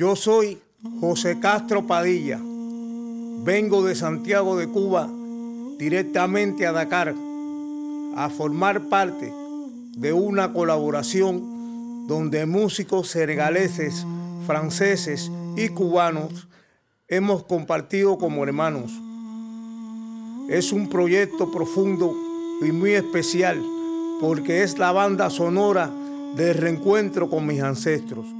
Yo soy José Castro Padilla. Vengo de Santiago de Cuba directamente a Dakar a formar parte de una colaboración donde músicos senegaleses, franceses y cubanos hemos compartido como hermanos. Es un proyecto profundo y muy especial porque es la banda sonora del reencuentro con mis ancestros.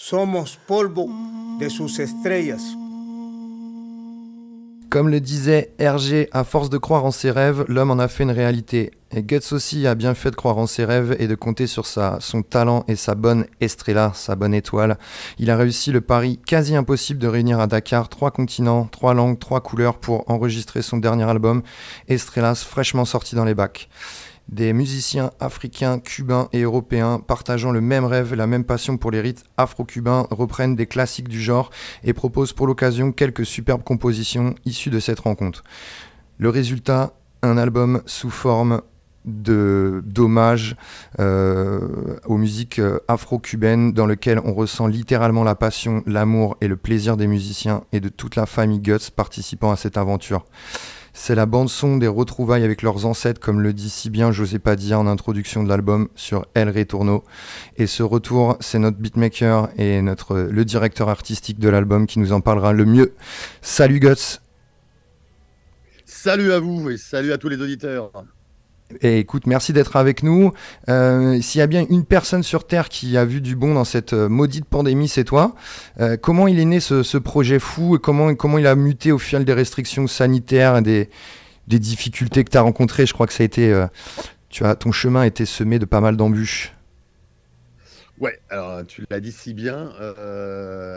Somos polvo de sus estrellas. Comme le disait Hergé, à force de croire en ses rêves, l'homme en a fait une réalité. Et Guts aussi a bien fait de croire en ses rêves et de compter sur sa, son talent et sa bonne estrella, sa bonne étoile. Il a réussi le pari quasi impossible de réunir à Dakar trois continents, trois langues, trois couleurs pour enregistrer son dernier album, Estrellas, fraîchement sorti dans les bacs. Des musiciens africains, cubains et européens partageant le même rêve, la même passion pour les rites afro-cubains reprennent des classiques du genre et proposent pour l'occasion quelques superbes compositions issues de cette rencontre. Le résultat, un album sous forme de d'hommage euh, aux musiques euh, afro-cubaines dans lequel on ressent littéralement la passion, l'amour et le plaisir des musiciens et de toute la famille Guts participant à cette aventure. C'est la bande-son des retrouvailles avec leurs ancêtres, comme le dit si bien José Padilla en introduction de l'album sur El Retorno. Et ce retour, c'est notre beatmaker et notre, le directeur artistique de l'album qui nous en parlera le mieux. Salut Guts Salut à vous et salut à tous les auditeurs écoute, merci d'être avec nous. Euh, s'il y a bien une personne sur Terre qui a vu du bon dans cette euh, maudite pandémie, c'est toi. Euh, comment il est né ce, projet fou et comment, il a muté au fil des restrictions sanitaires et des, difficultés que tu as rencontrées? Je crois que ça a été, tu as, ton chemin a été semé de pas mal d'embûches. Ouais, alors tu l'as dit si bien.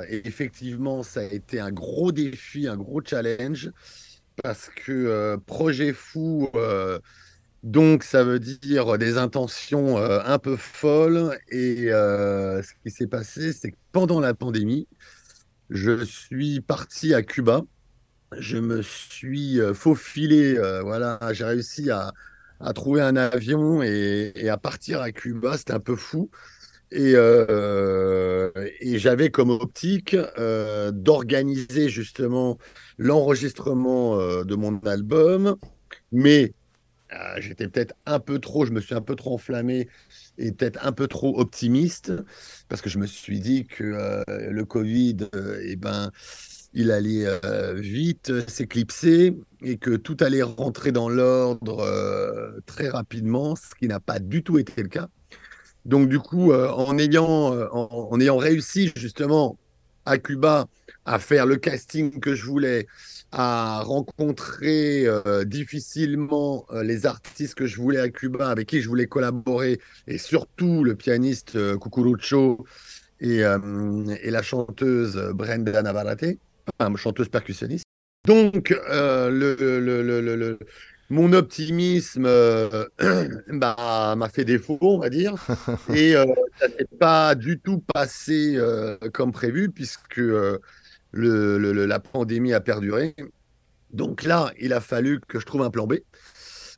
effectivement, ça a été un gros défi, un gros challenge parce que projet fou donc, ça veut dire des intentions euh, un peu folles. Et euh, ce qui s'est passé, c'est que pendant la pandémie, je suis parti à Cuba. Je me suis euh, faufilé. voilà, j'ai réussi à, trouver un avion et, à partir à Cuba. C'était un peu fou. Et, et j'avais comme optique d'organiser justement l'enregistrement de mon album, mais euh, j'étais peut-être un peu trop, je me suis un peu trop enflammé et peut-être un peu trop optimiste parce que je me suis dit que euh, le Covid, euh, eh ben, il allait vite s'éclipser et que tout allait rentrer dans l'ordre très rapidement, ce qui n'a pas du tout été le cas. Donc du coup, en, ayant, en, ayant réussi justement à Cuba à faire le casting que je voulais, à rencontrer euh, difficilement euh, les artistes que je voulais à Cuba, avec qui je voulais collaborer, et surtout le pianiste euh, Cucurucho et, et, la chanteuse Brenda Navarrete, enfin, chanteuse percussionniste. Donc, le, le, le, mon optimisme bah, m'a fait défaut, on va dire, et ça s'est pas du tout passé comme prévu, puisque la pandémie a perduré. Donc là, il a fallu que je trouve un plan B.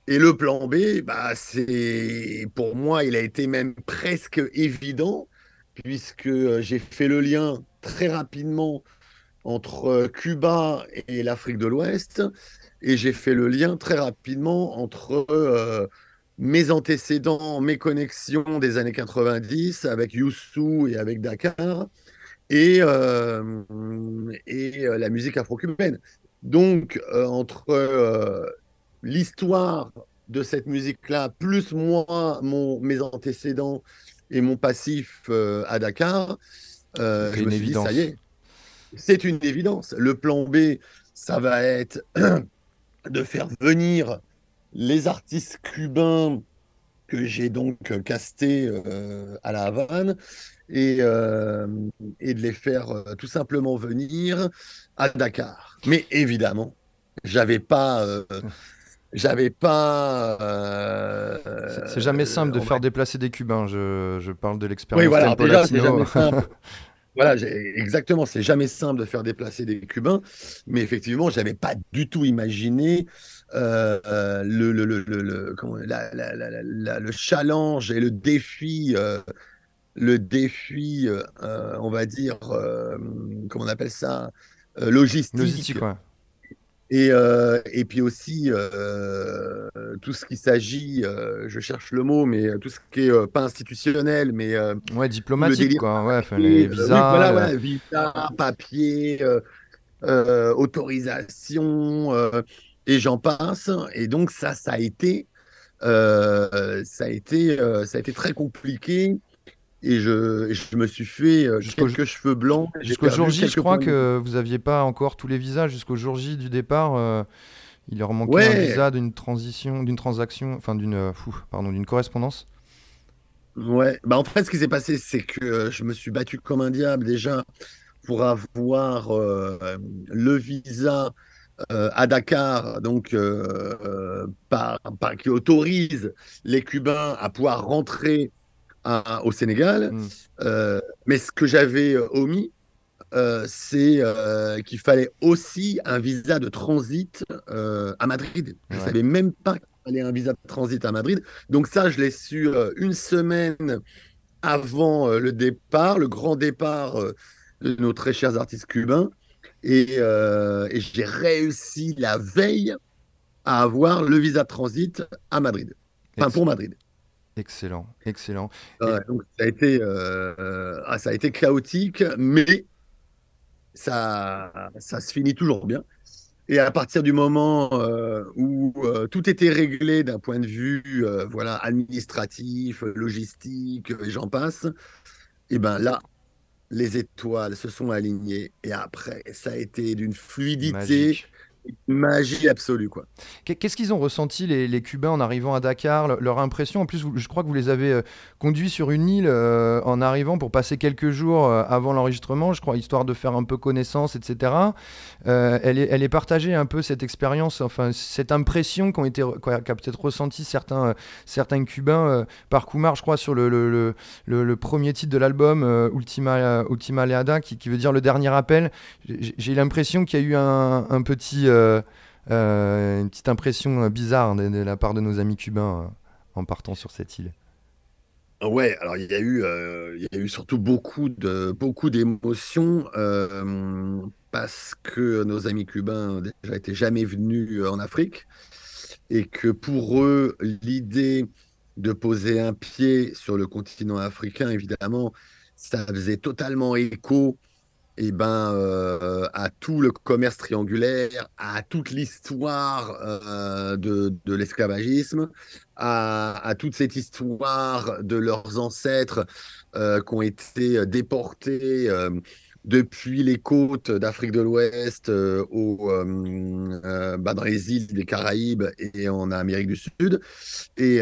Et le plan B, bah, c'est pour moi, il a été même presque évident, puisque euh, j'ai fait le lien très rapidement entre euh, Cuba et l'Afrique de l'Ouest, et j'ai fait le lien très rapidement entre euh, mes antécédents, mes connexions des années 90 avec Youssou et avec Dakar, et, euh, et euh, la musique afro-cubaine. Donc, euh, entre l'histoire de cette musique-là, plus moi, mon, mes antécédents et mon passif à Dakar, je me suis dit, ça y est, c'est une évidence. Le plan B, ça va être de faire venir les artistes cubains que j'ai donc castés à la Havane et, euh, et de les faire euh, tout simplement venir à Dakar. Mais évidemment, j'avais pas. Euh, j'avais pas. c'est jamais simple de faire déplacer des Cubains. Je, je parle de l'expérience. Oui, voilà, déjà, c'est jamais simple. Voilà, exactement, c'est jamais simple de faire déplacer des Cubains, mais effectivement, je n'avais pas du tout imaginé le, le, le, le, comment, la, la, la, le, challenge et le défi le défi, euh, euh, on va dire, euh, comment on appelle ça, logistique. Logistique, Et, et, puis aussi tout ce qui s'agit, je cherche le mot, mais tout ce qui est pas institutionnel, mais ouais diplomatique quoi, ouais, les visas, voilà, ouais, visa, papier, autorisation et j'en passe. Et donc ça, ça a été, ça a été, ça a été très compliqué et je, je, me suis fait euh, quelques cheveux blancs. Jusqu'au jour J, je crois que vous n'aviez pas encore tous les visas. Jusqu'au jour J du départ, euh, il leur manquait un visa d'une transition, d'une transaction, enfin d'une, euh, pardon, d'une correspondance. Ouais, bah en fait, ce qui s'est passé, c'est que je me suis battu comme un diable déjà pour avoir le visa à Dakar, donc par, par, qui autorise les Cubains à pouvoir rentrer au Sénégal. Mm. Euh, mais ce que j'avais euh, omis, euh, c'est qu'il fallait aussi un visa de transit à Madrid. Je ne savais même pas qu'il fallait un visa de transit à Madrid. Donc ça, je l'ai su une semaine avant le départ, le grand départ de nos très chers artistes cubains. Et, et j'ai réussi la veille à avoir le visa de transit à Madrid. Enfin, pour Madrid. Excellent, excellent. donc ça a, été, ah, ça a été chaotique, mais ça, ça se finit toujours bien. Et à partir du moment euh, où euh, tout était réglé d'un point de vue euh, voilà, administratif, logistique, et j'en passe, et ben là, les étoiles se sont alignées. Et après, ça a été d'une fluidité magie absolue quoi. Qu'est-ce qu'ils ont ressenti les, Cubains en arrivant à Dakar? Leur impression, en plus, je crois que vous les avez euh, conduits sur une île euh, en arrivant pour passer quelques jours euh, avant l'enregistrement, je crois, histoire de faire un peu connaissance, etc. elle, est, elle est partagée un peu cette expérience, enfin cette impression qu'ont été, qu'a peut-être ressenti certains, certains Cubains par Kumar, je crois, sur le, le, le, premier titre de l'album Ultima, Ultima Leada, qui, qui, veut dire le dernier appel. J'ai l'impression qu'il y a eu un, un petit euh, euh, une petite impression bizarre de, la part de nos amis cubains euh, en partant sur cette île. Ouais, alors il y a eu, surtout beaucoup de beaucoup d'émotions parce que nos amis cubains déjà étaient jamais venus en Afrique et que pour eux l'idée de poser un pied sur le continent africain, évidemment, ça faisait totalement écho eh ben, euh, à tout le commerce triangulaire, à toute l'histoire euh, de, l'esclavagisme, à, à, toute cette histoire de leurs ancêtres euh, qui ont été déportés depuis les côtes d'Afrique de l'Ouest euh, euh, euh, bah, dans les îles des Caraïbes et en Amérique du Sud. Et,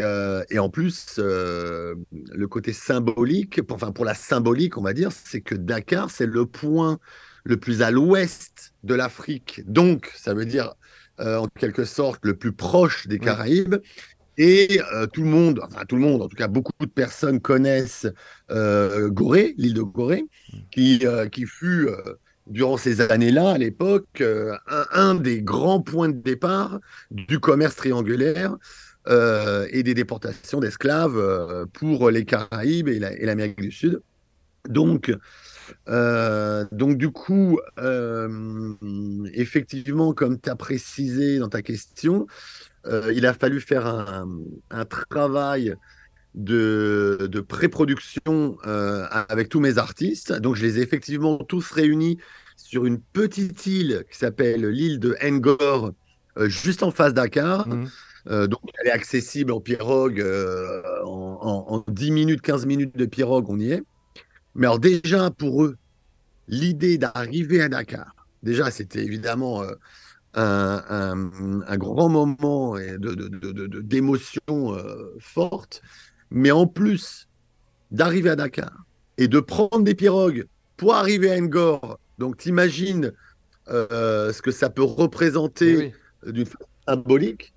et en plus, le côté symbolique, enfin pour la symbolique, on va dire, c'est que Dakar, c'est le point le plus à l'ouest de l'Afrique. Donc, ça veut dire en quelque sorte le plus proche des Caraïbes. Et euh, tout le monde, enfin tout le monde, en tout cas beaucoup de personnes connaissent euh, Gorée, l'île de Gorée, qui, euh, qui fut, durant ces années-là, à l'époque, un, des grands points de départ du commerce triangulaire et des déportations d'esclaves pour les Caraïbes et l'Amérique du Sud. Donc, donc du coup, effectivement, comme tu as précisé dans ta question, euh, il a fallu faire un, travail de, pré-production euh, avec tous mes artistes. Donc, je les ai effectivement tous réunis sur une petite île qui s'appelle l'île de Ngor, euh, juste en face Dakar. Mmh. donc, elle est accessible en pirogue en, 10 minutes, 15 minutes de pirogue, on y est. Mais alors, déjà, pour eux, l'idée d'arriver à Dakar, déjà, c'était évidemment un, grand moment d'émotion de, euh, forte, mais en plus d'arriver à Dakar et de prendre des pirogues pour arriver à Ngor, donc t'imagines euh, ce que ça peut représenter d'une façon symbolique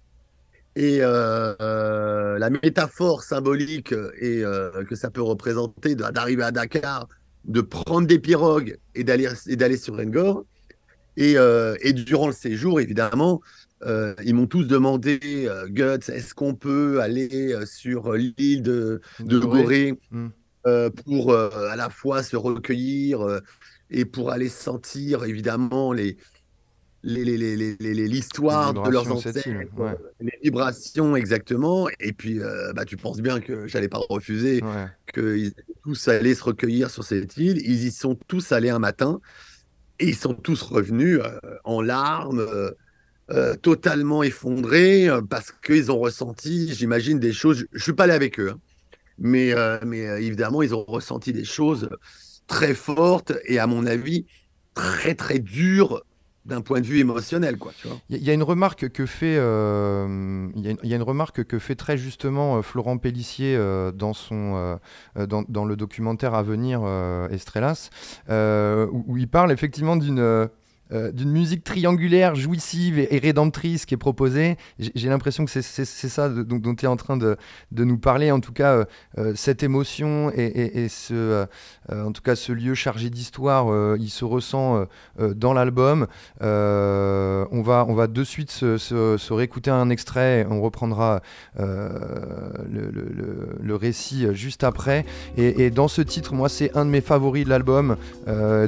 et euh, la métaphore symbolique et que ça peut représenter d'arriver à Dakar, de prendre des pirogues et d'aller sur Ngor euh, et, durant le séjour, évidemment, euh, ils m'ont tous demandé, euh, Guts, est-ce qu'on peut aller sur l'île de, de Gorée hmm. pour à la fois se recueillir et pour aller sentir, évidemment, les, l'histoire de leurs ancêtres, les vibrations exactement. Et puis, bah, tu penses bien que j'allais pas refuser qu'ils tous allaient se recueillir sur cette île. Ils y sont tous allés un matin. Et ils sont tous revenus euh, en larmes, euh, euh, totalement effondrés, parce qu'ils ont ressenti, j'imagine, des choses. Je ne suis pas allé avec eux, hein, mais, mais évidemment, ils ont ressenti des choses très fortes et, à mon avis, très, très dures d'un point de vue émotionnel, quoi. Il y, a une remarque que fait, euh, y, remarque que fait très justement euh, Florent Pellissier euh, dans son, dans, le documentaire à venir Estrellas, où, où, il parle effectivement d'une euh, d'une musique triangulaire, jouissive et, rédemptrice qui est proposée. J'ai l'impression que c'est ça dont, tu es en train de, nous parler. En tout cas, euh, euh, cette émotion et, ce, en tout cas, ce lieu chargé d'histoire, il se ressent dans l'album. on, va, on va de suite se, se, réécouter un extrait. On reprendra le, récit juste après. Et, dans ce titre, moi, c'est un de mes favoris de l'album.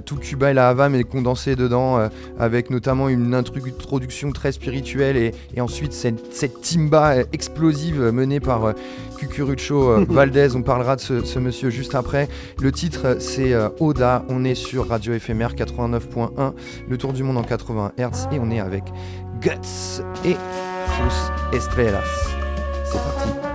tout Cuba et la Havane est condensé dedans. Avec notamment une introduction très spirituelle et, ensuite cette, cette, timba explosive menée par Cucurucho Valdez. On parlera de ce, monsieur juste après. Le titre, c'est Oda. On est sur Radio éphémère 89.1, le tour du monde en 80 Hz et on est avec Guts et Sus Estrellas. C'est parti.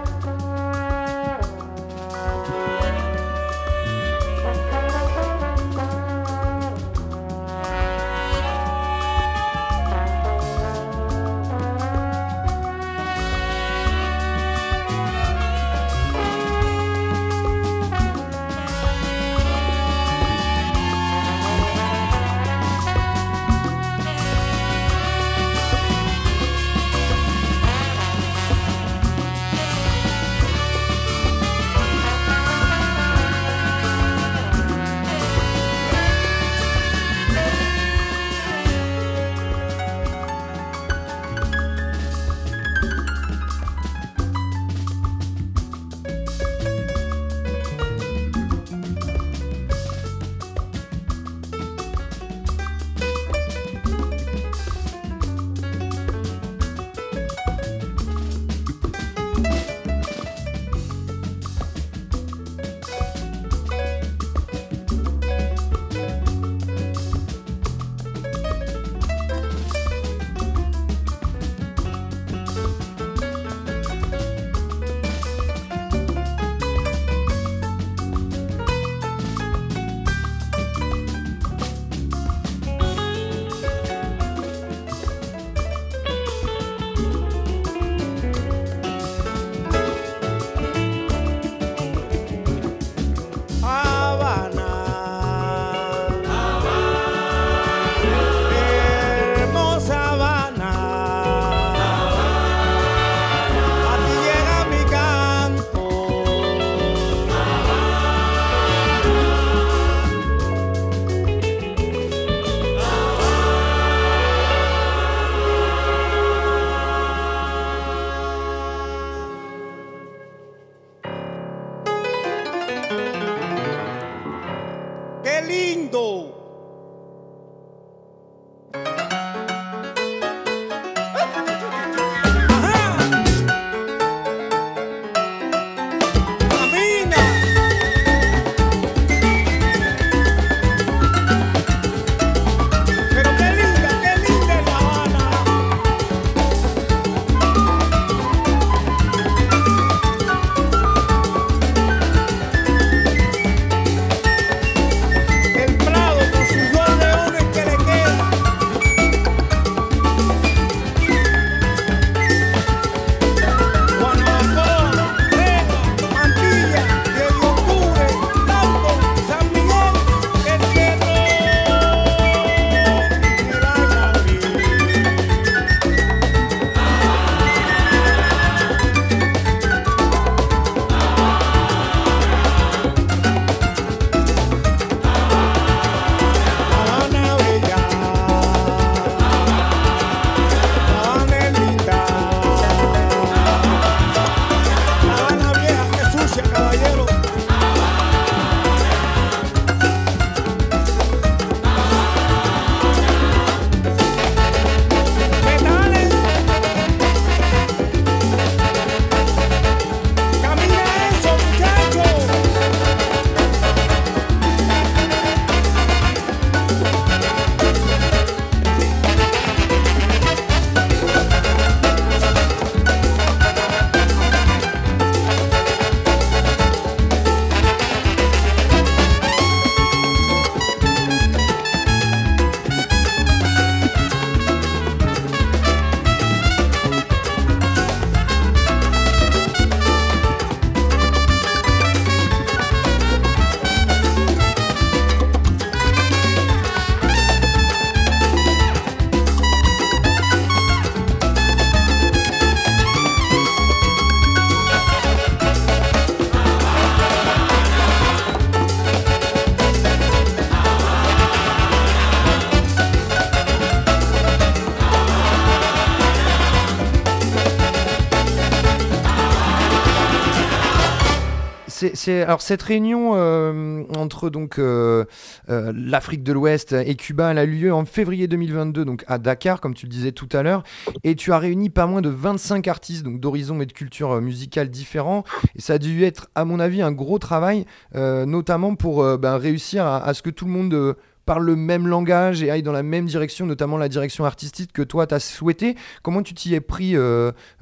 Alors cette réunion euh, entre donc euh, euh, l'Afrique de l'Ouest et Cuba, elle a lieu en février 2022 donc à Dakar comme tu le disais tout à l'heure et tu as réuni pas moins de 25 artistes donc d'horizons et de cultures musicales différents et ça a dû être à mon avis un gros travail notamment pour ben, réussir à, ce que tout le monde parle le même langage et aille dans la même direction, notamment la direction artistique que toi tu as souhaité. Comment tu t'y es pris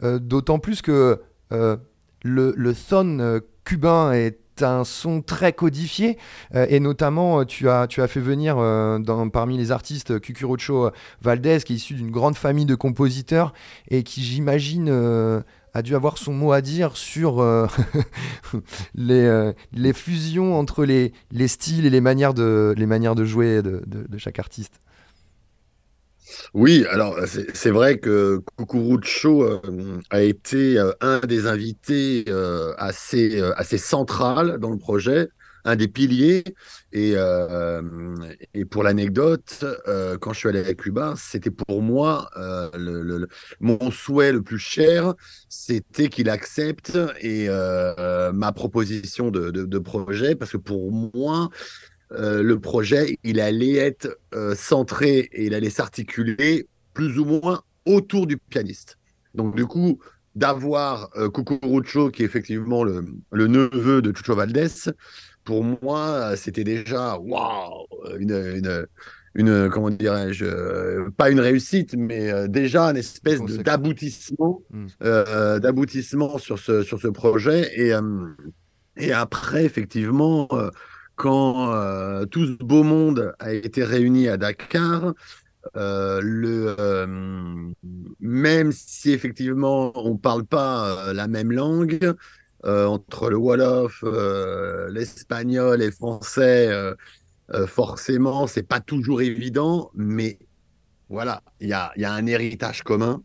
d'autant plus que le, le son cubain est un son très codifié euh, et notamment tu as, tu as fait venir euh, parmi les artistes Cucurucho Valdez qui est issu d'une grande famille de compositeurs et qui j'imagine euh, a dû avoir son mot à dire sur les, les, fusions entre les, les, styles et les manières de, les manières de jouer de, de chaque artiste. Oui, alors c'est vrai que Cucurucho euh, a été euh, un des invités euh, assez, assez central dans le projet, un des piliers. Et, pour l'anecdote, quand je suis allé à Cuba, c'était pour moi mon souhait le plus cher, c'était qu'il accepte et ma proposition de, projet, parce que pour moi, euh, le projet, il allait être euh, centré et il allait s'articuler plus ou moins autour du pianiste. Donc du coup, d'avoir euh, Cucurucho, qui est effectivement le, neveu de Chucho Valdés, pour moi, c'était déjà waouh, une, une, comment dirais-je, pas une réussite, mais déjà une espèce d'aboutissement, hmm. d'aboutissement sur ce, sur ce projet. Et, et après, effectivement, quand euh, tout ce beau monde a été réuni à Dakar, euh, euh, même si effectivement on ne parle pas la même langue, entre le Wolof, l'espagnol et le français, forcément, c'est pas toujours évident, mais voilà, il y a, un héritage commun.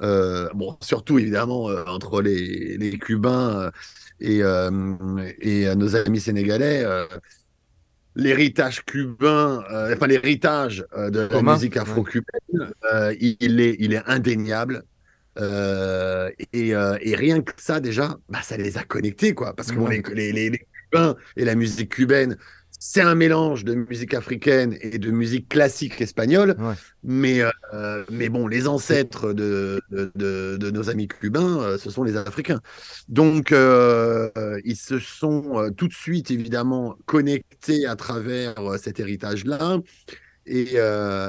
bon, surtout évidemment entre les Cubains et, euh, et nos amis sénégalais, euh, l'héritage cubain, euh, enfin l'héritage de la musique afro-cubaine, il, est, il est indéniable. Et, et, rien que ça, déjà, bah, ça les a connectés, quoi. Parce que les, les, les, Cubains et la musique cubaine, c'est un mélange de musique africaine et de musique classique espagnole. Mais, euh, mais bon, les ancêtres de, de, nos amis cubains, euh, ce sont les Africains. Donc, euh, ils se sont tout de suite, évidemment, connectés à travers cet héritage-là. Et,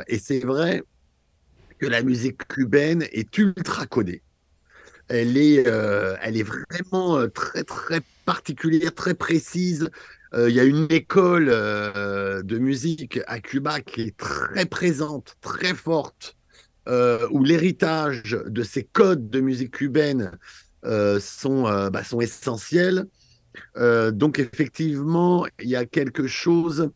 et c'est vrai que la musique cubaine est ultra codée. Elle est, elle est vraiment très, très particulière, très précise. Euh, il y a une école euh, de musique à Cuba qui est très présente, très forte, euh, où l'héritage de ces codes de musique cubaine sont, bah, sont essentiels. donc effectivement, il y a quelque chose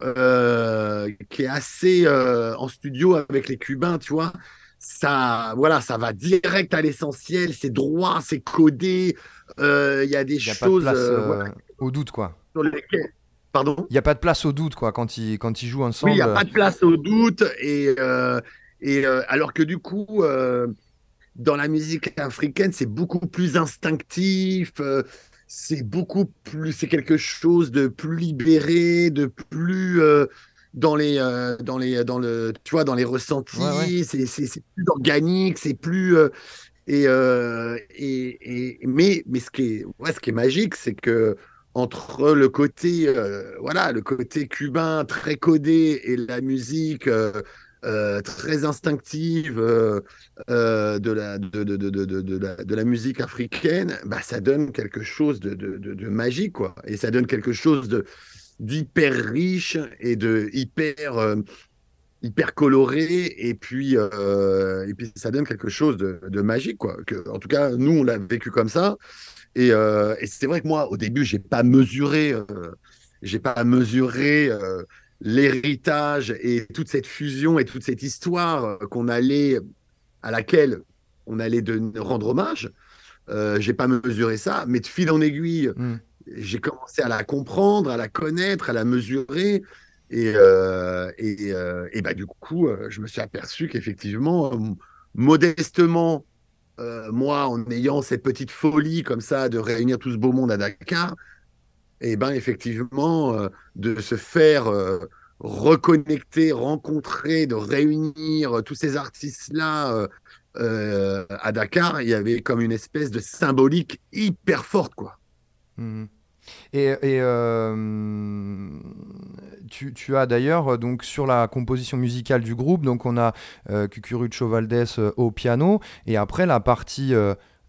qui est assez en studio avec les Cubains, tu vois. Ça, voilà, ça va direct à l'essentiel, c'est droit, c'est codé. Il y a des choses. au doute, quoi. Pardon Il n'y a pas de place au doute, quoi, quand ils, quand ils jouent ensemble. Oui, il n'y a pas de place au doute. Et, euh, et euh, alors que du coup, euh, dans la musique africaine, c'est beaucoup plus instinctif. c'est beaucoup plus. C'est quelque chose de plus libéré, de plus. dans les dans les dans le tu vois dans les ressentis c'est plus organique c'est plus et, et, et, mais mais ce qui est ouais, ce qui est magique c'est que entre le côté, euh, voilà, le côté cubain très codé et la musique euh, euh, très instinctive de, la, musique africaine, bah, ça donne quelque chose de, magique, quoi. Et ça donne quelque chose de d'hyper riche et de hyper hyper coloré et puis et ça donne quelque chose de, magique quoi en tout cas nous on l'a vécu comme ça euh, et, c'est vrai que moi, au début, j'ai pas mesuré, euh, j'ai pas mesuré euh, l'héritage et toute cette fusion et toute cette histoire qu'on allait, à laquelle on allait de rendre hommage. j'ai pas mesuré ça, mais de fil en aiguille, hmm. j'ai commencé à la comprendre, à la connaître, à la mesurer. Et, et, et bah, du coup, je me suis aperçu qu'effectivement, modestement, euh, moi, en ayant cette petite folie comme ça de réunir tout ce beau monde à Dakar, et ben effectivement, de se faire reconnecter, rencontrer, de réunir tous ces artistes-là à Dakar, il y avait comme une espèce de symbolique hyper forte, quoi. Mmh et, euh, tu, as d'ailleurs euh, donc sur la composition musicale du groupe, donc on a euh, Cucurucho Valdés euh, au piano et après la partie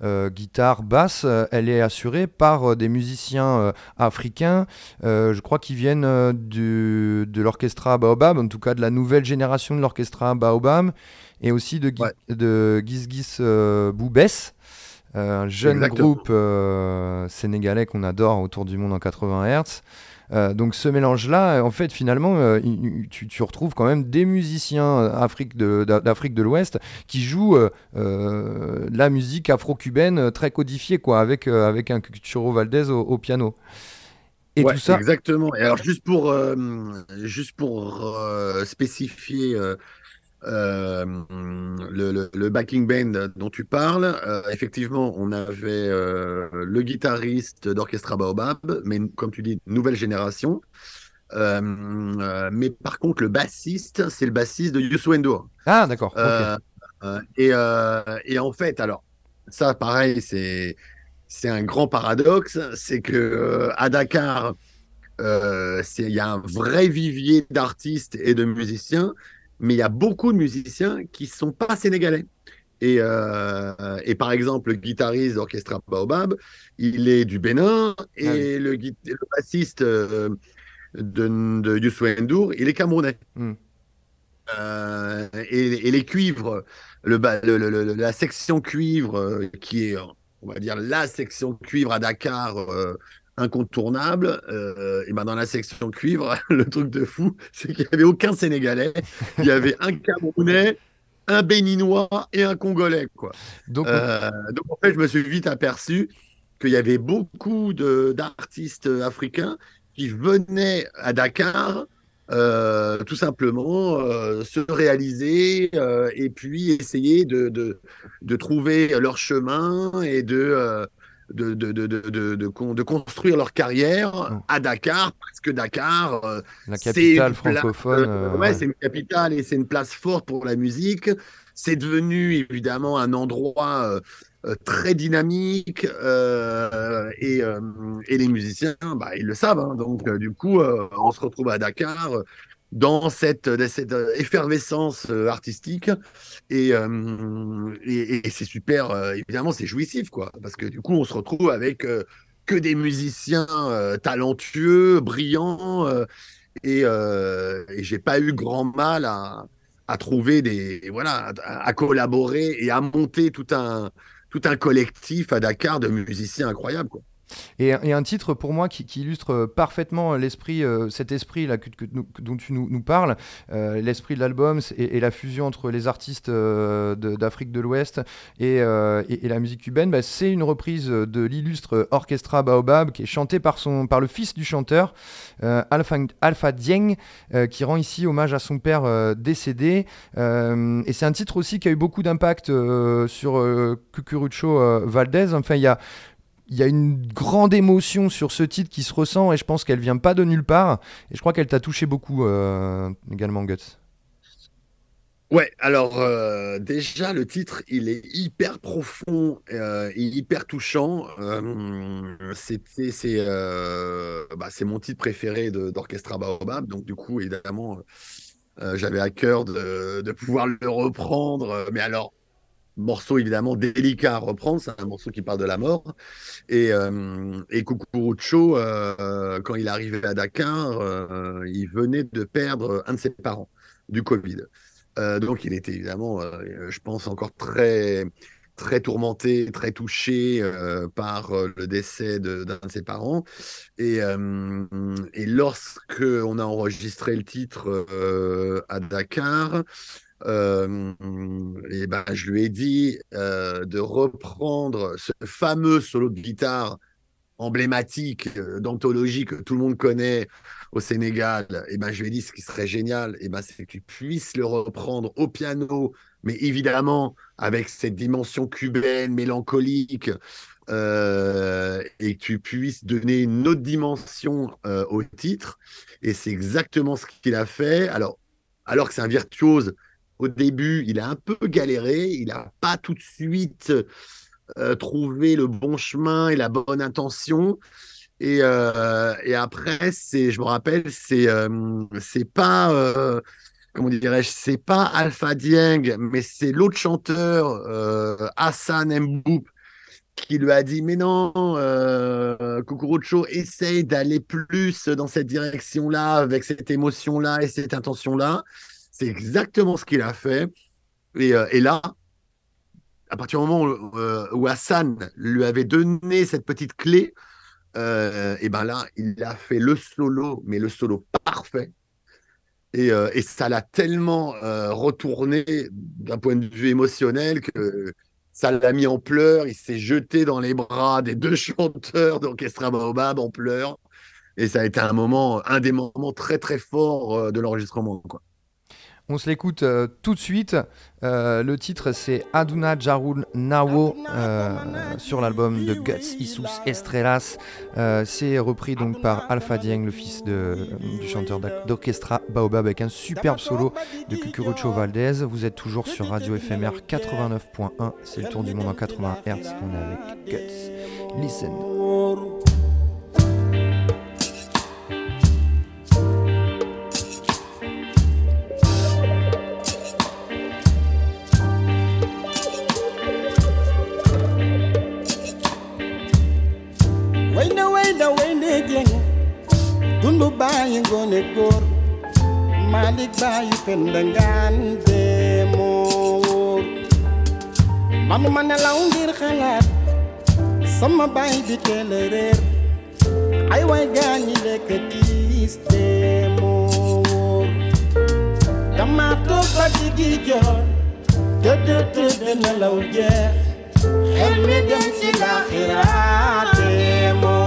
guitare, basse, elle est assurée par des musiciens africains, je crois qu'ils viennent du, de l'orchestra Baobab, en tout cas de la nouvelle génération de l'orchestra Baobab, et aussi de, de Gizgis Boubès. Un jeune groupe sénégalais qu'on adore autour du monde en 80 Hz. Euh, donc ce mélange-là, en fait, finalement, tu, retrouves quand même des musiciens d'Afrique de, l'Ouest qui jouent la musique afro-cubaine très codifiée, quoi, avec, avec un Choro Valdez au, piano. Et tout ça. Exactement. Et alors, juste pour, juste pour spécifier euh, le, backing band dont tu parles, euh, effectivement, on avait euh, le guitariste d'Orchestra Baobab, mais comme tu dis, nouvelle génération. mais par contre, le bassiste, c'est le bassiste de Youssou N'Dour. Ah, d'accord. Et, et, en fait, alors, ça, pareil, c'est c'est un grand paradoxe, c'est que à Dakar, il y a un vrai vivier d'artistes et de musiciens, mais il y a beaucoup de musiciens qui ne sont pas sénégalais. Et, euh, et, par exemple, le guitariste d'Orchestra Baobab, il est du Bénin, et le, bassiste euh, de, de Youssou N'Dour, il est camerounais. Hmm. Euh, et, les cuivres, le, la section cuivre, qui est, on va dire, la section cuivre à Dakar, incontournable. Euh, et ben dans la section cuivre, le truc de fou, c'est qu'il n'y avait aucun Sénégalais. Il y avait un Camerounais, un Béninois et un Congolais. Quoi. Donc, euh, donc en fait, je me suis vite aperçu qu'il y avait beaucoup d'artistes africains qui venaient à Dakar. Euh, tout simplement se réaliser et puis essayer de, de, de, trouver leur chemin et de, de, de, de, de, de, construire leur carrière oh. à Dakar, parce que Dakar, euh, la capitale francophone. Euh, ouais, c'est une capitale et c'est une place forte pour la musique. C'est devenu évidemment un endroit euh, très dynamique et, et, les musiciens, bah, ils le savent. Hein. donc, du coup, on se retrouve à Dakar dans cette, cette euh, effervescence euh, Euh, et, c'est super, évidemment, c'est jouissif, quoi. Parce que du coup, on se retrouve avec que des musiciens talentueux, brillants. et, j'ai pas eu grand mal à, à trouver des. Voilà, à, collaborer et à monter tout un, tout un collectif à Dakar de musiciens incroyables, quoi. Et, un titre pour moi qui, illustre parfaitement l'esprit, euh, cet esprit dont tu nous, parles, euh, l'esprit de l'album et, la fusion entre les artistes euh, d'Afrique de, l'Ouest et, la musique cubaine, bah, c'est une reprise de l'illustre Orchestra Baobab qui est chanté par, son, par le fils du chanteur, Alpha, Alpha Dieng, qui rend ici hommage à son père décédé. et c'est un titre aussi qui a eu beaucoup d'impact sur Cucurucho Valdez. Enfin, il y a il y a une grande émotion sur ce titre qui se ressent et je pense qu'elle vient pas de nulle part. Et je crois qu'elle t'a touché beaucoup euh, également, Guts. Ouais, alors euh, déjà le titre, il est hyper profond, euh, hyper touchant. Euh, c'est, bah, c'est mon titre préféré d'Orchestra Baobab, donc du coup évidemment, j'avais à cœur de, de, pouvoir le reprendre. Mais alors morceau évidemment délicat à reprendre, c'est un morceau qui parle de la mort. Et, euh, et euh, quand il arrivait à Dakar, euh, il venait de perdre un de ses parents du Covid. donc il était évidemment, je pense, encore très très tourmenté, très touché par le décès d'un de, ses parents. Et, et lorsque on a enregistré le titre à Dakar, euh, et ben, je lui ai dit euh, de reprendre ce fameux solo de guitare emblématique euh, d'anthologie que tout le monde connaît au Sénégal. Et ben, je lui ai dit ce qui serait génial, et ben, c'est que tu puisses le reprendre au piano, mais évidemment avec cette dimension cubaine, mélancolique, et que tu puisses donner une autre dimension au titre. Et c'est exactement ce qu'il a fait. Alors, alors que c'est un virtuose, au début, il a un peu galéré, il n'a pas tout de suite euh, trouvé le bon chemin et la bonne intention. Et, et après, c'est, je me rappelle, c'est c'est pas comment dirais-je, c'est pas Alpha Dieng, mais c'est l'autre chanteur, Hassan Mboup, qui lui a dit mais non, euh, essaye d'aller plus dans cette direction-là, avec cette émotion-là et cette intention-là. C'est exactement ce qu'il a fait. Et, euh, là, à partir du moment où, Hassan lui avait donné cette petite clé, euh, et ben là, il a fait le solo, mais le solo parfait. Et, ça l'a tellement retourné d'un point de vue émotionnel que ça l'a mis en pleurs. Il s'est jeté dans les bras des deux chanteurs d'Orchestra Baobab en pleurs. Et ça a été un moment, un des moments très très forts euh, de l'enregistrement. On se l'écoute euh, tout de suite. Euh, le titre c'est Aduna Jarul Nawo euh, sur l'album de Guts Isus Estrellas. c'est repris donc par Alpha Dieng, le fils du chanteur d'orchestra Baobab, avec un superbe solo de Cucurucho Valdez. Vous êtes toujours sur Radio FMR 89.1. C'est le tour du monde en 80 Hz. On est avec Guts. Listen. Bàyyi ngoone góor Malick bàyyi penda ngaan dee moo wóor manuma nelaw ngir xalaat sama baay bi teel a réer ay way gaañi lekk tiis dee moo wóor dama toog ba diggi joor tëdd tëdd nelaw jeex xel mi dem ci laaxiraat dee moo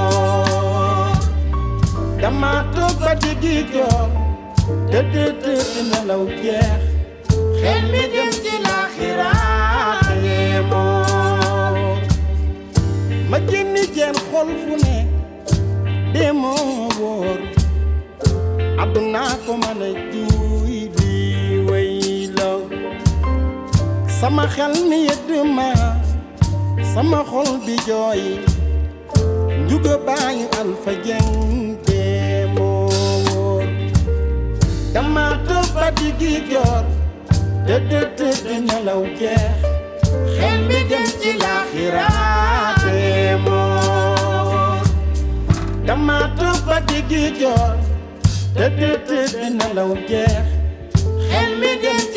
dama toog ba diggi joor tëdd tëdd nelaw jeex xel mi dem ci laaxiraat dee moo ma génni jeen xol fu ne dee moo wóor àdduna ko mën a juuy di way law sama xel mi yëdd ma sama xol bi jooy njuga baayu alfa jeng dama fatigué yor te te te te nelaw jeex xel mi dem ci demo. moos dama fatigué yor te te te te nelaw jeex xel mi dem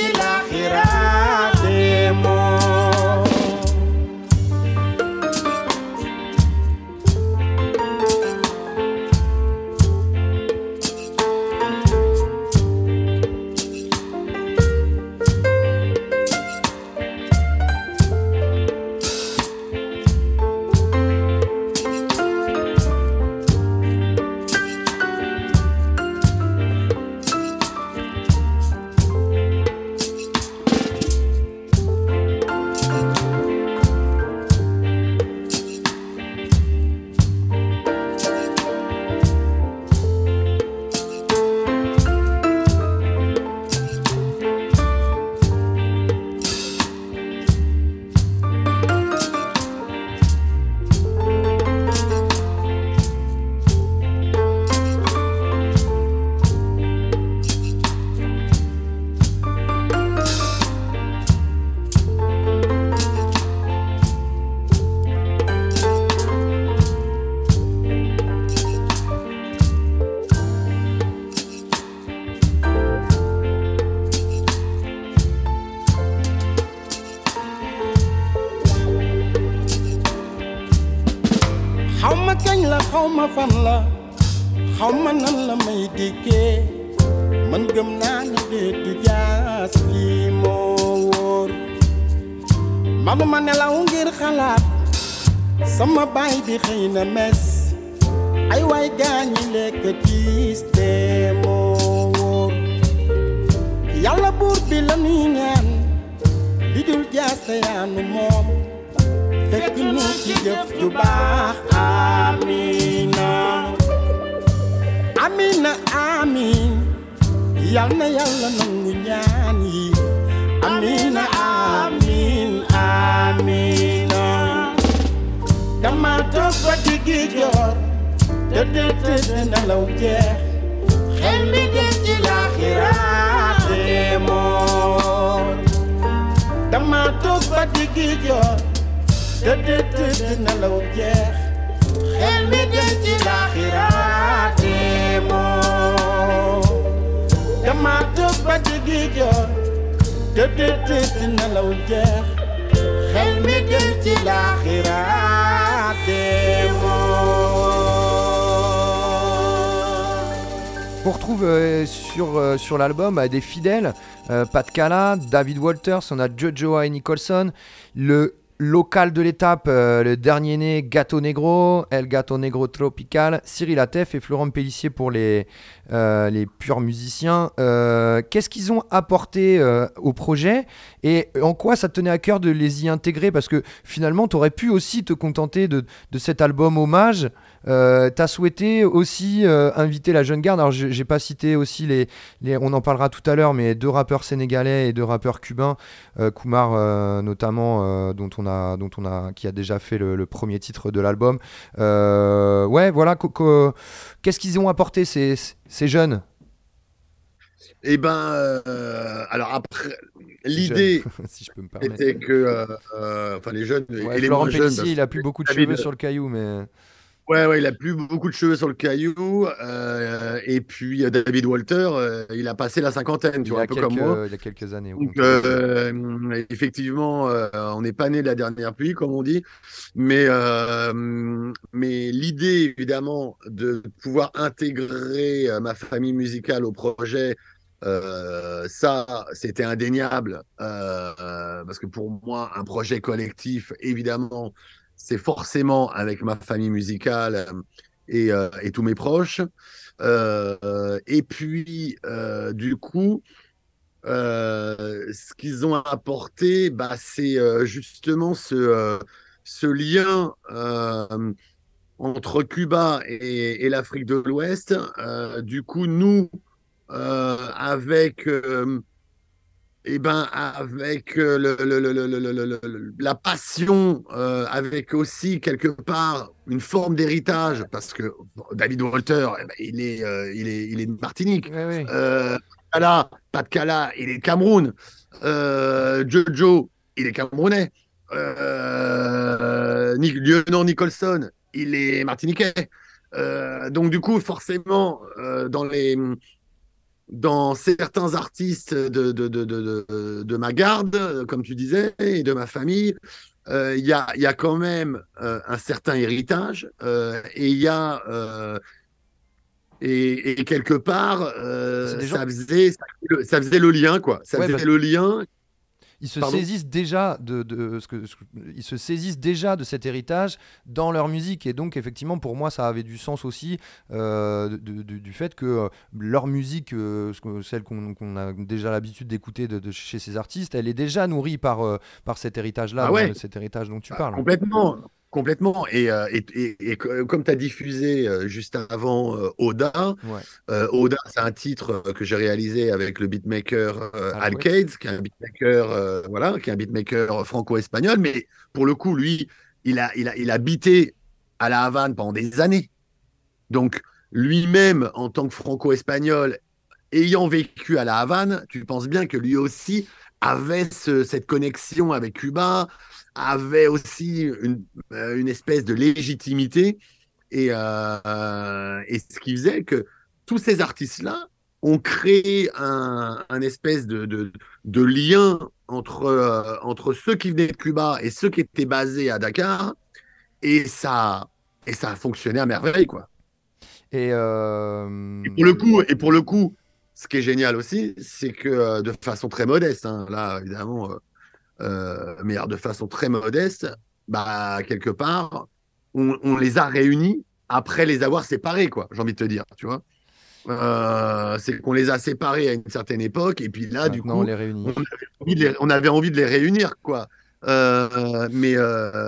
buur bi la nuy ñaan li dul jaas te yaanu moom fekk nu ci jëf ju baax amina amina amin. Yal na yàlla nangu ñaan yi amina amin amina. Dama toog ba diggi joor tëdd tëdd nelaw jeex xel mi dem ci laaxiraate moor dama toog ba diggi joor tëdd tëdd nelaw jeex. Xel mi dem ci laaxiraate moor dama toog ba diggi joor tëdd tëdd nelaw jeex. Xel mi dem ci laaxiraate On retrouve euh, sur, euh, sur l'album euh, des fidèles, Pat Cala, David Walters, on a Jojo et Nicholson, le local de l'étape, le dernier né Gato Negro, El Gato Negro Tropical, Cyril Atef et Florent Pellissier pour les, les purs musiciens. Qu'est-ce qu'ils ont apporté au projet et en quoi ça te tenait à cœur de les y intégrer? Parce que finalement, tu aurais pu aussi te contenter de, de cet album hommage. Euh, T'as souhaité aussi euh, inviter la jeune garde. Alors, je- j'ai pas cité aussi les, les- on en parlera tout à l'heure, mais deux rappeurs sénégalais et deux rappeurs cubains, euh, Kumar euh, notamment, euh, dont on a, dont on a, qui a déjà fait le, le premier titre de l'album. Ouais, voilà. Qu'est-ce qu'ils ont apporté ces, ces jeunes? Eh ben, euh, alors après, l'idée si était que, euh, euh, enfin les jeunes Ouais, et les Florent moins jeunes, Pellissier, il a plus beaucoup de cheveux sur le caillou, mais Ouais, ouais, il a plus beaucoup de cheveux sur le caillou. euh, et puis David Walter, euh, il a passé la cinquantaine, tu il, vois, un peu comme moi. il y a quelques années. Donc, euh, effectivement, euh, on n'est pas né de la dernière pluie, comme on dit. Mais, euh, mais l'idée, évidemment, de pouvoir intégrer ma famille musicale au projet, euh, ça, c'était indéniable. euh, parce que pour moi, un projet collectif, évidemment, c'est forcément avec ma famille musicale euh, et, euh, et tous mes proches. Euh, et puis, du coup, ce qu'ils ont apporté, bah, c'est justement ce, lien entre Cuba et, l'Afrique de l'Ouest. Du coup, nous, avec, eh ben, avec euh, le, la passion, euh, avec aussi quelque part une forme d'héritage, parce que David Walter, eh ben, il, est, euh, il, est, il est de Martinique. Euh, Kala, pas de Kala, il est de Cameroun. Euh, Jojo, il est camerounais. Euh, Nic- Lieutenant Nicholson, il est martiniquais. Euh, donc du coup, forcément, euh, dans les dans certains artistes de, de, de, de, de, ma garde, comme tu disais, et de ma famille, euh, il y, a, y a quand même euh, un certain héritage euh, et il y a et, et quelque part gens- ça faisait ça, faisait le- ça faisait le lien quoi. Ça Ouais, faisait le lien Ils se Pardon saisissent déjà de, de ce que, ce que- ils se saisissent déjà de cet héritage dans leur musique et donc effectivement pour moi ça avait du sens aussi euh, de- de- de- du fait que euh, leur musique, euh, ce que- celle qu'on a déjà l'habitude d'écouter de, chez ces artistes, elle est déjà nourrie par euh, par cet héritage-là, Ah ouais. euh, cet héritage dont tu Ah, parles. Complètement, complètement. Et, euh, et, et- et co- comme tu as diffusé euh, juste avant euh, Oda, Ouais. Oda, c'est un titre que j'ai réalisé avec le beatmaker Al. Cades, qui est un beatmaker, voilà, qui est un beatmaker franco-espagnol. Mais pour le coup, lui, il a, il a, il a à la Havane pendant des années. Donc, lui-même, en tant que franco-espagnol, ayant vécu à la Havane, tu penses bien que lui aussi avait ce- cette connexion avec Cuba, avait aussi une, euh, une espèce de légitimité. Et, euh, euh, et ce qui faisait que tous ces artistes-là ont créé un, un espèce de, de, de lien entre, euh, entre ceux qui venaient de Cuba et ceux qui étaient basés à Dakar. Et ça, et ça a fonctionné à merveille, quoi. Et, euh, Et pour le coup, et pour le coup, ce qui est génial aussi, c'est que de façon très modeste, hein, là évidemment, mais alors de façon très modeste, bah quelque part, on, on les a réunis après les avoir séparés, quoi. J'ai envie de te dire, tu vois. Euh, c'est qu'on les a séparés à une certaine époque, et puis là, du on coup, les réunit. on avait envie de les, on avait envie de les réunir, quoi. mais,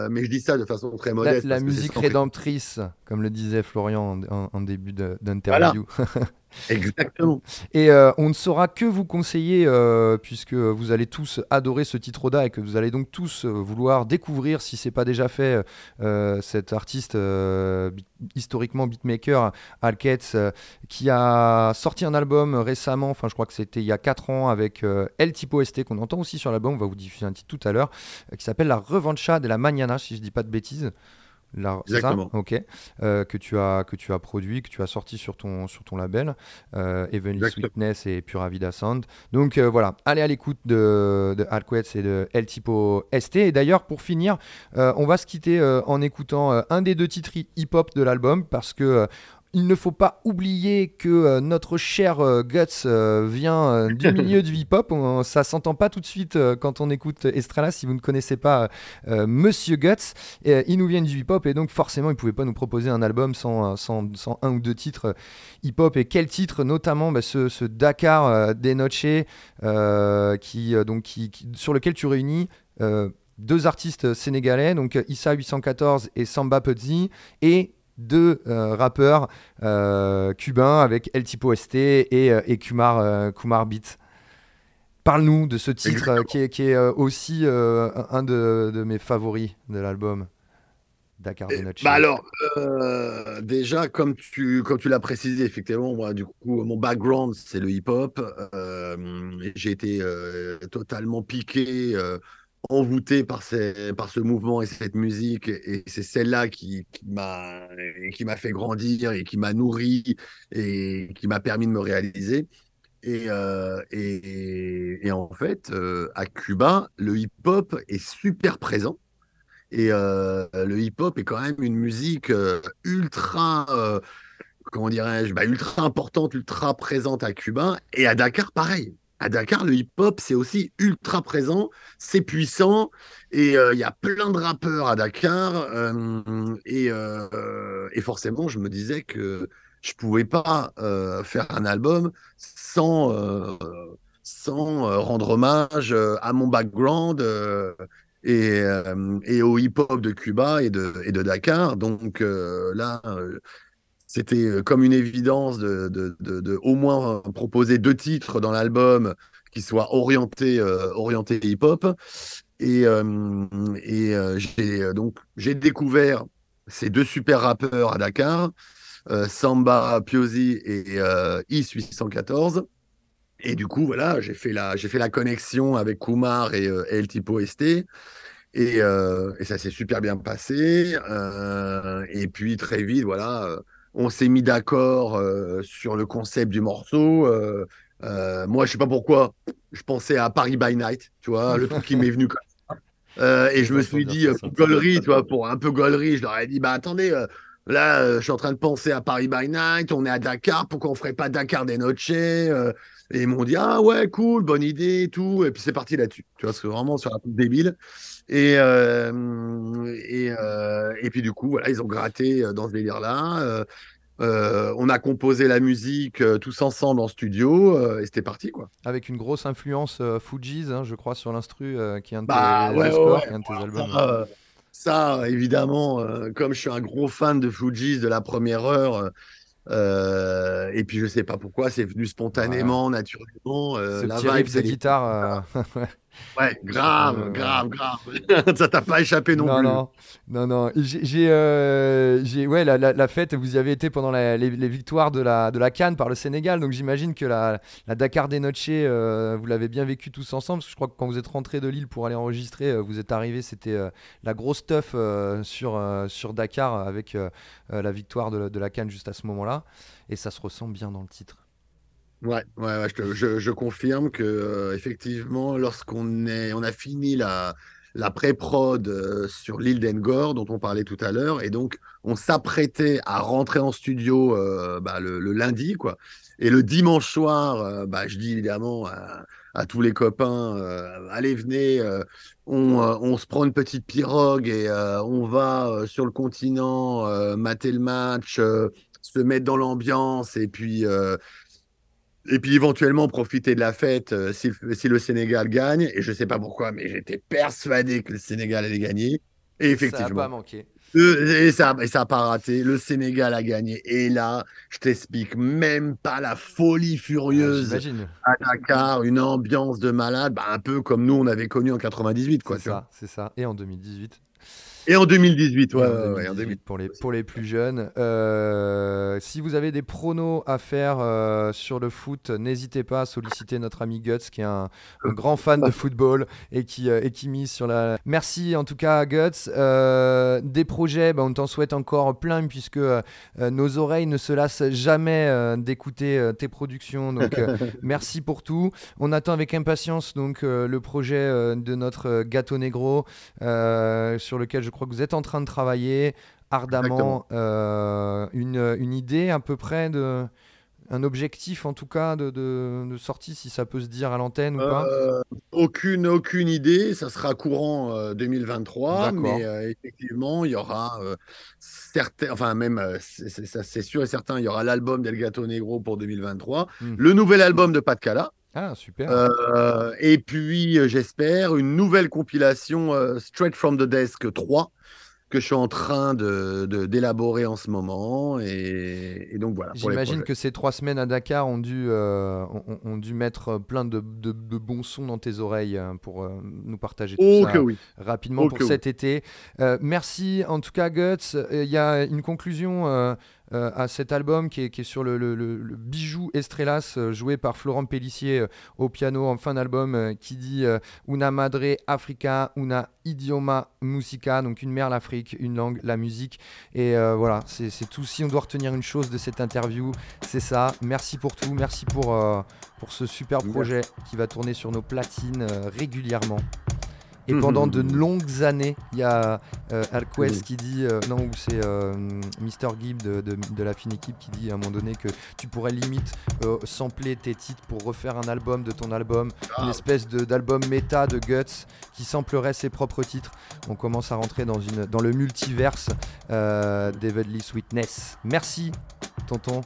mais je dis ça de façon très modeste. La, musique rédemptrice, comme le disait Florian en, début d'interview. Exactement. Et euh, on ne saura que vous conseiller, euh, puisque vous allez tous adorer ce titre Oda et que vous allez donc tous euh, vouloir découvrir, si c'est pas déjà fait, cet artiste historiquement beatmaker, Alketz, qui a sorti un album récemment, enfin je crois que c'était il y a 4 ans, avec El Tipo ST, qu'on entend aussi sur l'album, on va vous diffuser un titre tout à l'heure, qui s'appelle La Revancha de la Mañana, si je dis pas de bêtises. Exactement. ok. Euh, que, tu as, que tu as produit, que tu as sorti sur ton, sur ton label, euh, Sweetness et Pura Vida Sound. Donc euh, voilà, allez à l'écoute de, de et de El Tipo ST. Et d'ailleurs, pour finir, euh, on va se quitter en écoutant un des deux titres hip-hop de l'album parce que il ne faut pas oublier que euh, notre cher euh, Guts euh, vient du milieu du hip-hop. Ça s'entend pas tout de suite quand on écoute Estrella. Si vous ne connaissez pas Monsieur Guts, il nous vient du hip-hop et donc forcément, il pouvait pas nous proposer un album sans, sans, un ou deux titres hip-hop. Et quel titre? Notamment bah, ce, Dakar des Noche, qui, donc, qui, sur lequel tu réunis deux artistes sénégalais, donc Issa 814 et Samba Puzzi, et deux euh, rappeurs euh, cubains avec El Tipo ST et, euh, et Kumar, Kumar Beat. Parle-nous de ce titre qui est, qui est, aussi un de, de, mes favoris de l'album. Dakar de Bah alors, déjà, comme tu, comme tu l'as précisé, effectivement, moi, du coup, mon background, c'est le hip-hop. J'ai été totalement piqué envoûté par, par ce mouvement et cette musique. Et c'est celle-là qui, qui m'a fait grandir et qui m'a nourri et qui m'a permis de me réaliser. Et, euh, et, en fait, euh, à Cuba, le hip-hop est super présent. Et euh, le hip-hop est quand même une musique ultra, comment dirais-je, bah, ultra importante, ultra présente à Cuba. Et à Dakar, pareil à Dakar, le hip-hop, c'est aussi ultra présent, c'est puissant, et euh, il y a plein de rappeurs à Dakar, euh, euh, et, forcément, je me disais que je pouvais pas faire un album sans, sans rendre hommage à mon background et, et, au hip-hop de Cuba et de, et de Dakar. Donc là, c'était euh, comme une évidence de, de, au moins proposer deux titres dans l'album qui soient orientés, euh, orientés hip-hop. Et, euh, et j'ai donc j'ai découvert ces deux super rappeurs à Dakar, Samba Piosi et Is 814. Et du coup, voilà, j'ai fait la fait la connexion avec Kumar et El Tipo ST. Et, et, ça s'est super bien passé. et puis très vite, voilà, on s'est mis d'accord euh, sur le concept du morceau. Euh, euh, moi, je sais pas pourquoi, je pensais à Paris by Night, tu vois, le truc qui m'est venu comme ça. et je me suis dit, pour tu vois, pour un peu gaulerie, je leur ai dit, bah attendez, là, je suis en train de penser à Paris by Night, on est à Dakar, pourquoi on ferait pas Dakar des Noches Et ils m'ont dit, ah ouais, cool, bonne idée et tout. Et puis c'est parti là-dessus, tu vois, c'est vraiment sur un truc débile. Et, et, et, puis du coup, voilà, ils ont gratté dans ce délire-là. Euh, on a composé la musique euh, tous ensemble en studio euh, et c'était parti quoi. Avec une grosse influence Fuji's, hein, je crois, sur l'instru qui est un de bah, tes, un de tes albums. Ça, évidemment, comme je suis un gros fan de Fuji's de la première heure, et puis je sais pas pourquoi, c'est venu spontanément, naturellement. la vibe, c'est guitare. Ouais, grave, grave, grave. ça t'a pas échappé non, plus. Non, non, non. J'ai, euh, ouais, la, la, fête, vous y avez été pendant les, victoires de la, de la Cannes par le Sénégal, donc j'imagine que la, la Dakar des Noche, euh, vous l'avez bien vécu tous ensemble, parce que je crois que quand vous êtes rentré de Lille pour aller enregistrer, euh, vous êtes arrivé, c'était la grosse stuff sur, sur Dakar avec la victoire de, de la Cannes juste à ce moment-là, et ça se ressent bien dans le titre. Ouais, ouais, je, je, confirme que euh, effectivement, lorsqu'on est, on a fini la, la pré-prod euh, sur l'île d'Engor dont on parlait tout à l'heure, et donc on s'apprêtait à rentrer en studio euh, bah, le, lundi, quoi. Et le dimanche soir, bah, je dis évidemment à, tous les copains, allez venez, on, on, se prend une petite pirogue et on va sur le continent mater le match, se mettre dans l'ambiance et puis et puis éventuellement profiter de la fête euh, si, si, le Sénégal gagne. Et je ne sais pas pourquoi, mais j'étais persuadé que le Sénégal allait gagner. Et effectivement. Ça n'a pas manqué. et ça n'a pas raté. Le Sénégal a gagné. Et là, je t'explique même pas la folie furieuse à Dakar, une ambiance de malade, bah, un peu comme nous on avait connu en 98. C'est ça, c'est ça. Et en 2018. Et en 2018, ouais, en 2018, Pour, les, pour les plus jeunes. Euh, si vous avez des pronos à faire euh, sur le foot, n'hésitez pas à solliciter notre ami Guts, qui est un, grand fan de football et qui, euh, et qui mise sur la. Merci en tout cas, Guts. des projets, bah, on t'en souhaite encore plein, puisque nos oreilles ne se lassent jamais d'écouter tes productions. Donc, merci pour tout. On attend avec impatience donc, le projet de notre gâteau négro, sur lequel je crois que vous êtes en train de travailler ardemment euh, une, une, idée à peu près de un objectif en tout cas de, de, sortie si ça peut se dire à l'antenne ou pas? Euh, aucune aucune idée. Ça sera courant 2023 euh, mais effectivement il y aura certains enfin même c'est sûr et certain il y aura l'album d'El Gato Negro pour 2023 hmm. le nouvel album de Pat Cala ah, super. et puis, j'espère, une nouvelle compilation Straight from the Desk 3 que je suis en train de, d'élaborer en ce moment. Et, donc voilà. J'imagine que ces trois semaines à Dakar ont dû, euh, ont, dû mettre plein de, de, bons sons dans tes oreilles hein, pour euh, nous partager tout oh, ça rapidement oh, pour cet été. Euh, merci en tout cas Guts. Il y a une conclusion euh, à cet album qui est, sur le, bijou Estrellas euh, joué par Florent Pellissier euh, au piano en fin d'album qui dit Una madre Africa, una idioma musica, donc une mère l'Afrique, une langue, la musique. Et voilà, c'est tout. Si on doit retenir une chose de cette interview, c'est ça. Merci pour tout, merci pour, pour ce super projet qui va tourner sur nos platines régulièrement. Et mhm. pendant de longues années, il y a euh, Alquest qui dit, euh, non, ou c'est euh, Mr. Gibb de, de, la fine équipe qui dit à un moment donné que tu pourrais limite sampler tes titres pour refaire un album de ton album, une ah. espèce d'album méta de Guts qui samplerait ses propres titres. On commence à rentrer dans, une, dans le multiverse Deadly Sweetness. Merci, tonton.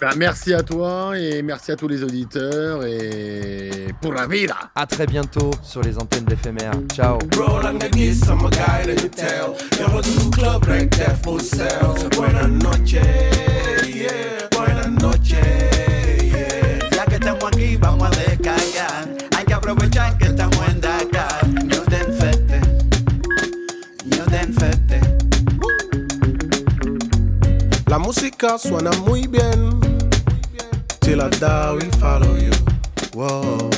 Ben, merci à toi et merci à tous les auditeurs et pour la vida. À très bientôt sur les antennes d'éphémère. Ciao. Ciao. Roll the geese, I'm a guy that you tell. Yo, do club like that for sale. Buenas noches, yeah. Buenas noches, yeah. Ya que estamos aquí, vamos a descargar. Hay que aprovechar que estamos en Dakar. New Den Fete. New Den Fete. La música suena muy bien. Till I die, we follow you. Whoa.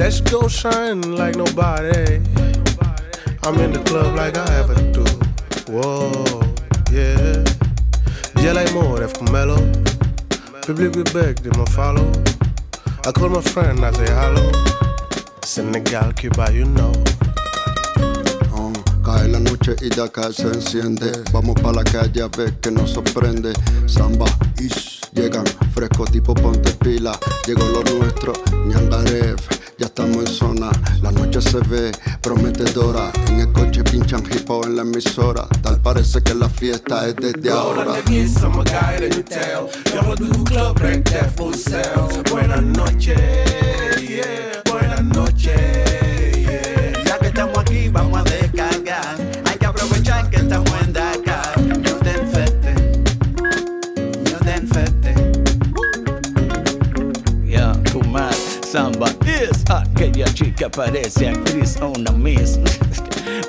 Let's go shine like nobody. I'm in the club like I ever do. Whoa, yeah. Dia like more, F mellow. Public we beg, they my follow. I call my friend, I say hello. Senegal, Cuba, you know. Oh, cae la noche y de acá se enciende. Vamos pa' la calle a ver que nos sorprende. Samba, ish, llegan fresco tipo ponte pila. Llegó lo nuestro, ñandarev ya estamos en zona. La noche se ve prometedora. En el coche pinchan hip hop en la emisora. Tal parece que la fiesta es desde ahora. Buenas noches, yeah. Buenas noches, yeah. Ya que estamos aquí, vamos a descargar. Hay que aprovechar que estamos en Dakar. New Den Fete. New Den Fete. Yeah, Kumar, samba chica parece actriz o una miss.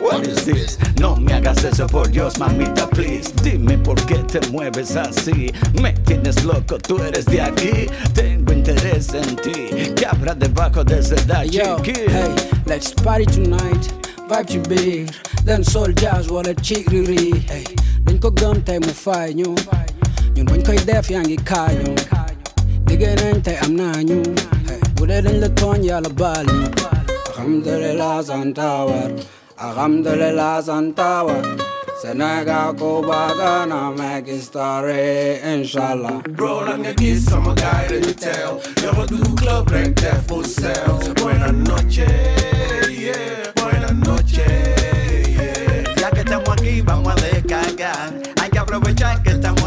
What is this? No me hagas eso por Dios, mamita, please. Dime por qué te mueves así. Me tienes loco, tú eres de aquí. Tengo interés en ti. ¿Qué habrá debajo de ese Yo, hey, let's party tonight. Vibe to be. Then soul jazz wala chigriri. Hey, dañ ko gëm tey mu fay ñu. Ñun bañ koy def yaa ngi kaañu. Liggéey nañ tey am naa ñu. Bulerin le ton ya la bal Alhamdulillah zantawar Alhamdulillah zantawar Senegal, Cuba, Ghana, make story, inshallah. Roll on the kiss, I'm a guy that you tell. Yo, do club like that for sale. Buenas noches, yeah. Buenas noches, yeah. Ya que estamos aquí, vamos a descargar. Hay que aprovechar que estamos